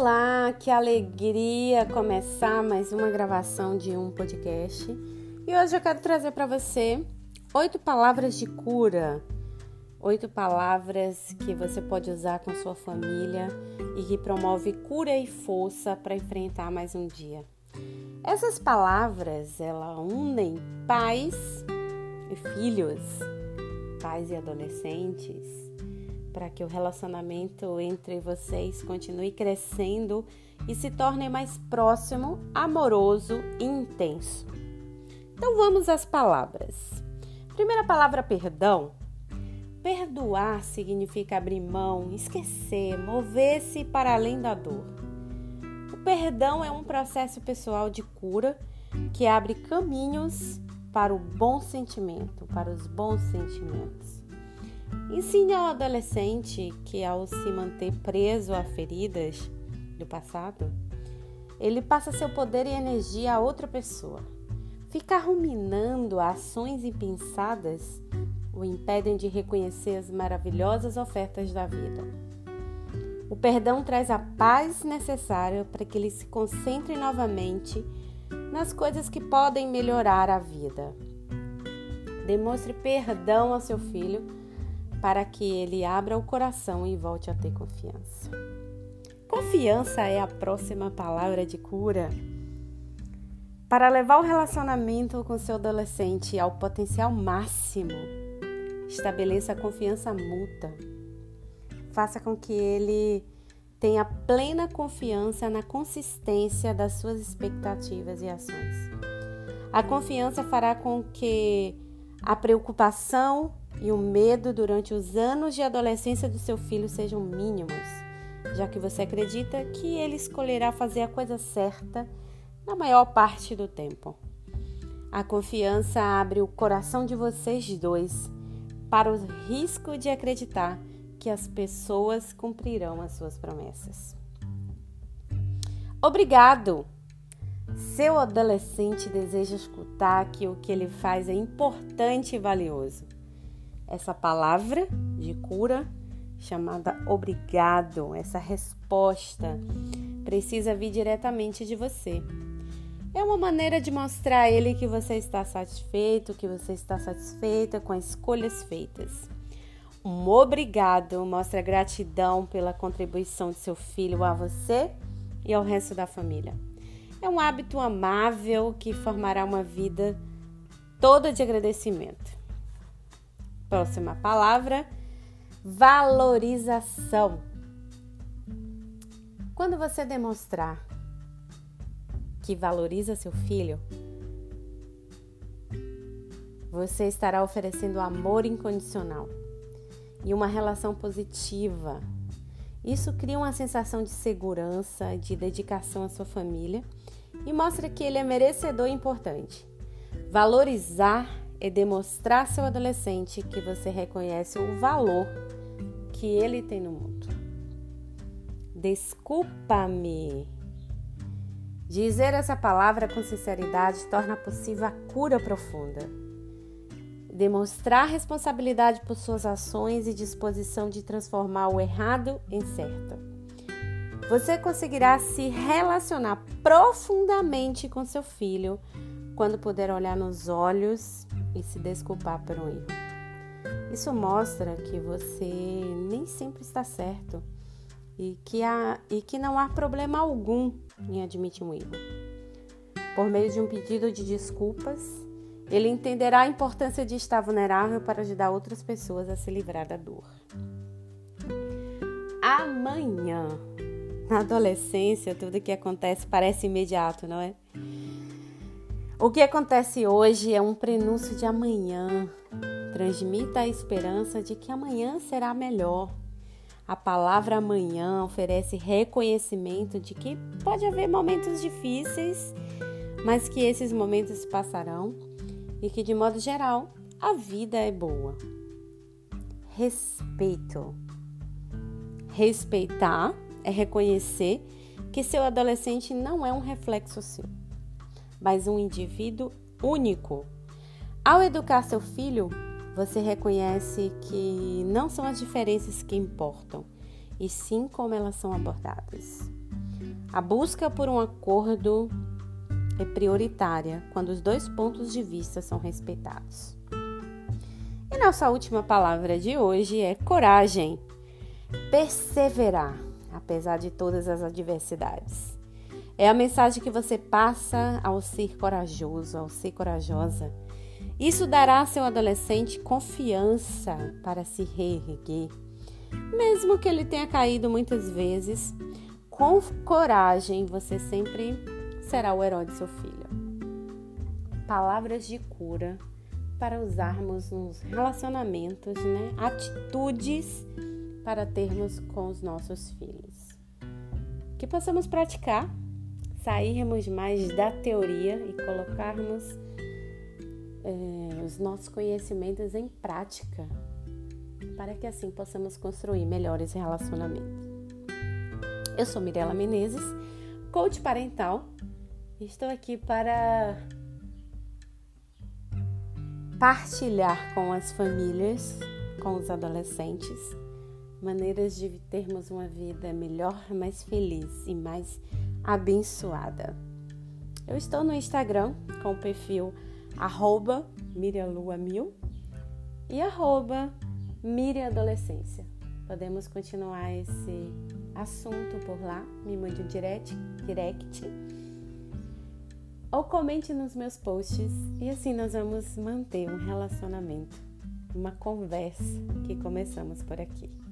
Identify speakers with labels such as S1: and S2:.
S1: Olá, que alegria começar mais uma gravação de um podcast. E hoje eu quero trazer para você oito palavras de cura. Oito palavras que você pode usar com sua família e que promove cura e força para enfrentar mais um dia. Essas palavras, elas unem pais e filhos, pais e adolescentes, para que o relacionamento entre vocês continue crescendo e se torne mais próximo, amoroso e intenso. Então vamos às palavras. Primeira palavra, perdão. Perdoar significa abrir mão, esquecer, mover-se para além da dor. O perdão é um processo pessoal de cura que abre caminhos para o bom sentimento, para os bons sentimentos. Ensine ao adolescente que, ao se manter preso a feridas do passado, ele passa seu poder e energia a outra pessoa. Ficar ruminando ações impensadas o impedem de reconhecer as maravilhosas ofertas da vida. O perdão traz a paz necessária para que ele se concentre novamente nas coisas que podem melhorar a vida. Demonstre perdão ao seu filho para que ele abra o coração e volte a ter confiança. Confiança é a próxima palavra de cura. Para levar o relacionamento com seu adolescente ao potencial máximo, estabeleça confiança mútua. Faça com que ele tenha plena confiança na consistência das suas expectativas e ações. A confiança fará com que a preocupação e o medo durante os anos de adolescência do seu filho sejam mínimos, já que você acredita que ele escolherá fazer a coisa certa na maior parte do tempo. A confiança abre o coração de vocês dois para o risco de acreditar que as pessoas cumprirão as suas promessas. Obrigado! Seu adolescente deseja escutar que o que ele faz é importante e valioso essa palavra de cura chamada obrigado, essa resposta precisa vir diretamente de você. É uma maneira de mostrar a ele que você está satisfeito, que você está satisfeita com as escolhas feitas. Um obrigado mostra gratidão pela contribuição de seu filho a você e ao resto da família. É um hábito amável que formará uma vida toda de agradecimento. Próxima palavra: valorização. Quando você demonstrar que valoriza seu filho, você estará oferecendo amor incondicional e uma relação positiva. Isso cria uma sensação de segurança, de dedicação à sua família e mostra que ele é merecedor e importante. Valorizar é demonstrar seu adolescente que você reconhece o valor que ele tem no mundo. Desculpa-me. Dizer essa palavra com sinceridade torna possível a cura profunda. Demonstrar responsabilidade por suas ações e disposição de transformar o errado em certo. Você conseguirá se relacionar profundamente com seu filho quando puder olhar nos olhos e se desculpar por um erro. Isso mostra que você nem sempre está certo e que, há, e que não há problema algum em admitir um erro. Por meio de um pedido de desculpas, ele entenderá a importância de estar vulnerável para ajudar outras pessoas a se livrar da dor. Amanhã. Na adolescência, tudo que acontece parece imediato, não é? O que acontece hoje é um prenúncio de amanhã. Transmita a esperança de que amanhã será melhor. A palavra amanhã oferece reconhecimento de que pode haver momentos difíceis, mas que esses momentos passarão e que, de modo geral, a vida é boa. Respeito. Respeitar é reconhecer que seu adolescente não é um reflexo seu mas um indivíduo único. Ao educar seu filho, você reconhece que não são as diferenças que importam, e sim como elas são abordadas. A busca por um acordo é prioritária quando os dois pontos de vista são respeitados. E nossa última palavra de hoje é coragem. Perseverar, apesar de todas as adversidades. É a mensagem que você passa ao ser corajoso, ao ser corajosa. Isso dará a seu adolescente confiança para se reerguer. Mesmo que ele tenha caído muitas vezes, com coragem você sempre será o herói de seu filho. Palavras de cura para usarmos nos relacionamentos, né? Atitudes para termos com os nossos filhos. Que possamos praticar, sairmos mais da teoria e colocarmos é, os nossos conhecimentos em prática, para que assim possamos construir melhores relacionamentos. Eu sou Mirela Menezes, coach parental. E estou aqui para partilhar com as famílias, com os adolescentes, maneiras de termos uma vida melhor, mais feliz e mais abençoada. Eu estou no Instagram com o perfil arroba mirialuamil e arroba. Podemos continuar esse assunto por lá, me mande um direct, direct ou comente nos meus posts e assim nós vamos manter um relacionamento, uma conversa que começamos por aqui.